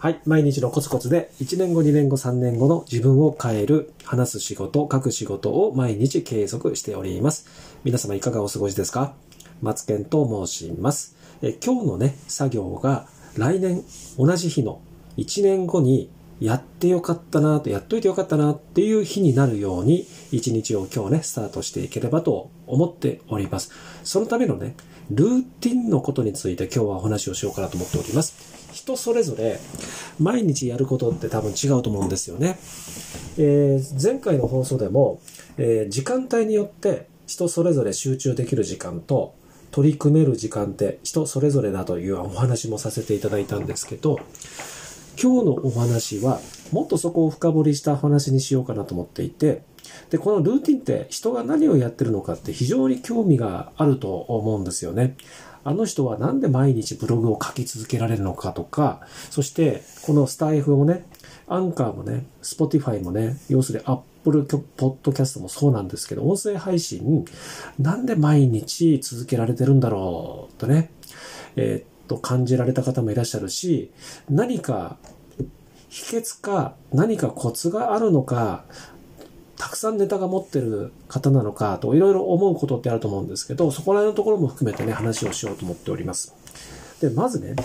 はい。毎日のコツコツで、1年後、2年後、3年後の自分を変える、話す仕事、書く仕事を毎日継続しております。皆様いかがお過ごしですか？松健と申します。え今日のね、作業が来年同じ日の1年後にやってよかったなと、やっといてよかったなっていう日になるように、一日を今日ね、スタートしていければと思っております。そのためのね、ルーティンのことについて今日はお話をしようかなと思っております。人それぞれ毎日やることって多分違うと思うんですよね。えー前回の放送でも、えー時間帯によって人それぞれ集中できる時間と取り組める時間って人それぞれだというお話もさせていただいたんですけど、今日のお話はもっとそこを深掘りした話にしようかなと思っていて、で、このルーティンって人が何をやってるのかって非常に興味があると思うんですよね。あの人はなんで毎日ブログを書き続けられるのかとか、そしてこのスタエフもね、アンカーもね、スポティファイもね、要するにアップルポッドキャストもそうなんですけど、音声配信、なんで毎日続けられてるんだろうとね、えーっと感じられた方もいらっしゃるし、何か秘訣か何かコツがあるのか、たくさんネタが持ってる方なのかといろいろ思うことってあると思うんですけど、そこら辺のところも含めてね、話をしようと思っております。で、まずね、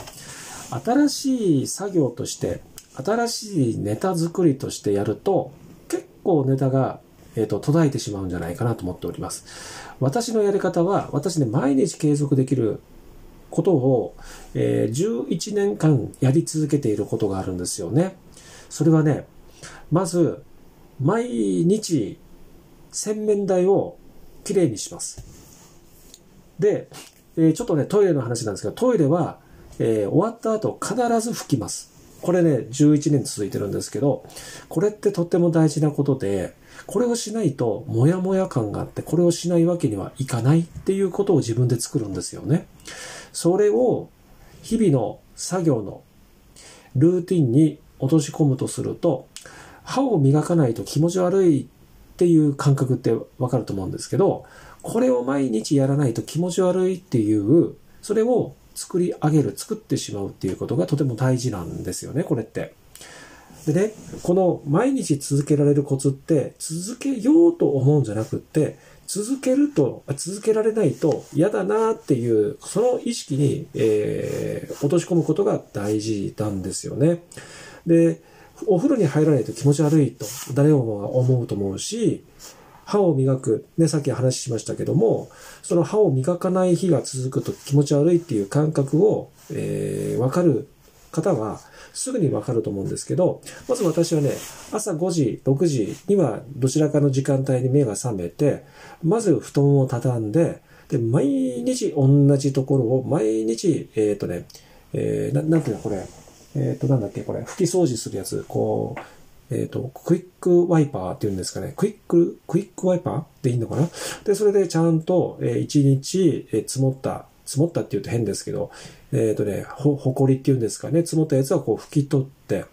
新しい作業として、新しいネタ作りとしてやると、結構ネタが、えっ、と、途絶えてしまうんじゃないかなと思っております。私のやり方は、私ね、毎日継続できることを、えー11年間やり続けていることがあるんですよね。それはね、まず、毎日、洗面台をきれいにします。で、えーちょっとね、トイレの話なんですけど、トイレは、えー終わった後必ず拭きます。これね、11年続いてるんですけど、これってとっても大事なことで、これをしないと、もやもや感があって、これをしないわけにはいかないっていうことを自分で作るんですよね。それを、日々の作業のルーティンに落とし込むとすると、歯を磨かないと気持ち悪いっていう感覚ってわかると思うんですけど、これを毎日やらないと気持ち悪いっていう、それを作り上げる、作ってしまうっていうことがとても大事なんですよね、これって。でね、この毎日続けられるコツって、続けようと思うんじゃなくって、続けると、続けられないと嫌だなっていう、その意識に、えー落とし込むことが大事なんですよね。で、お風呂に入らないと気持ち悪いと誰もが思うと思うし、歯を磨く、ね、さっき話しましたけども、その歯を磨かない日が続くと気持ち悪いっていう感覚を、えーわかる方は、すぐにわかると思うんですけど、まず私はね、朝5時、6時にはどちらかの時間帯に目が覚めて、まず布団を畳んで、で、毎日同じところを毎日、えっ、とね、えーななんていうのこれ、えっ、と、なんだっけ、これ、拭き掃除するやつ、こう、えっ、と、クイックワイパーっていうんですかね。クイック、クイックワイパーでいいのかな？で、それでちゃんと、えー一日、えー積もった、積もったって言うと変ですけど、えっ、とね、ほ、ほこりっていうんですかね。積もったやつはこう拭き取って、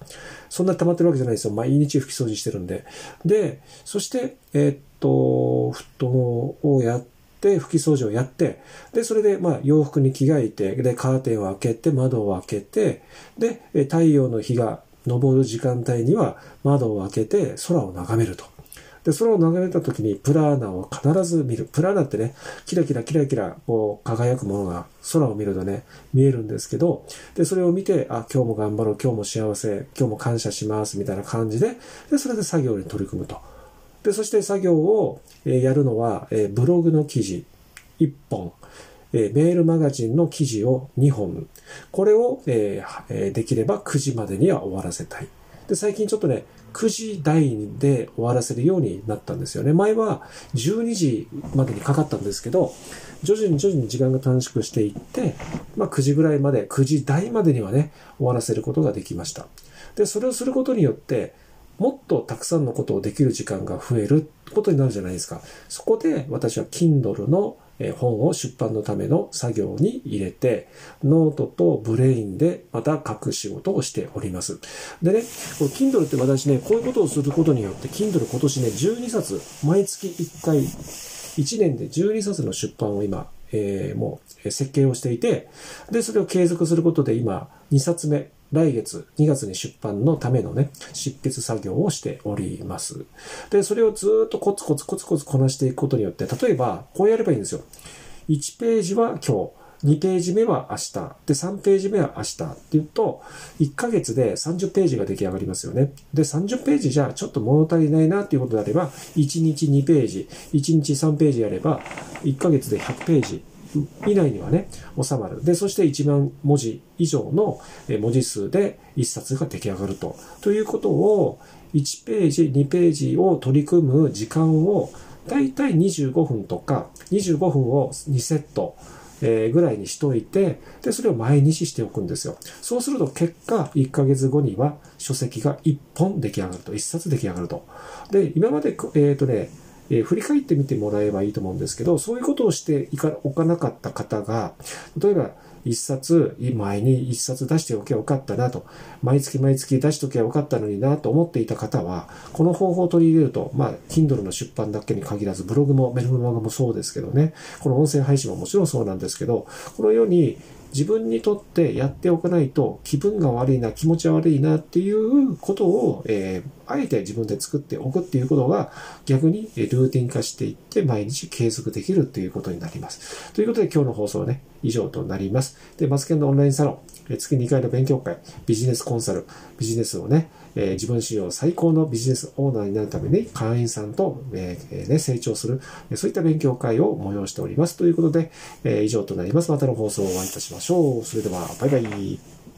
そんな溜まってるわけじゃないですよ。毎日拭き掃除してるんで。で、そして、えっ、と、布団をやって、拭き掃除をやって、で、それで、まあ、洋服に着替えて、で、カーテンを開けて、窓を開けて、で、太陽の日が昇る時間帯には窓を開けて空を眺めると。で、空を眺めた時にプラーナを必ず見る。プラーナってね、キラキラキラキラ、こう、輝くものが空を見るとね、見えるんですけど、で、それを見て、あ、今日も頑張ろう、今日も幸せ、今日も感謝します、みたいな感じで、で、それで作業に取り組むと。で、そして作業をやるのは、ブログの記事1本、メールマガジンの記事を2本。これを、できれば9時までには終わらせたい。で、最近ちょっとね、9時台で終わらせるようになったんですよね。前は12時までにかかったんですけど、徐々に徐々に時間が短縮していって、まあ9時ぐらいまで、9時台までにはね、終わらせることができました。で、それをすることによって、もっとたくさんのことをできる時間が増えることになるじゃないですか。そこで私は Kindle の本を出版のための作業に入れて、ノートとブレインでまた書く仕事をしております。でね、この Kindle って私ね、こういうことをすることによって、Kindle 今年ね、12冊、毎月1回、1年で12冊の出版を今、えーもう設計をしていて、で、それを継続することで今、2冊目、来月2月に出版のためのね、執筆作業をしております。で、それをずっとコツコツコツコツこなしていくことによって、例えば、こうやればいいんですよ。1ページは今日、2ページ目は明日、で、3ページ目は明日っていうと、1ヶ月で30ページが出来上がりますよね。で、30ページじゃちょっと物足りないなっていうことであれば、1日2ページ、1日3ページやれば、1ヶ月で100ページ以内にはね、収まる。で、そして1万文字以上の文字数で1冊が出来上がると。ということを、1ページ、2ページを取り組む時間を、だいたい25分とか、25分を2セット、え、ぐらいにしといて、で、それを毎日しておくんですよ。そうすると結果、1ヶ月後には書籍が1本出来上がると、1冊出来上がると。で、今まで、えっ、ー、とね、えー、振り返ってみてもらえばいいと思うんですけど、そういうことをしていかおかなかった方が、例えば、一冊、前に一冊出しておけばよかったなと、毎月毎月出しておけばよかったのになと思っていた方は、この方法を取り入れると、まあ、Kindle の出版だけに限らず、ブログもメルマガもそうですけどね、この音声配信ももちろんそうなんですけど、このように自分にとってやっておかないと気分が悪いな、気持ち悪いなっていうことを、えー、あえて自分で作っておくっていうことが逆にルーティン化していって毎日継続できるっていうことになります。ということで今日の放送はね、以上となります。で、マスケンのオンラインサロン、月2回の勉強会、ビジネスコンサル、ビジネスをね、えー、自分史上最高のビジネスオーナーになるために会員さんと、えー、ね、成長する、そういった勉強会を催しております。ということで、えー、以上となります。またの放送をお会いいたしましょう。それでは、バイバイ。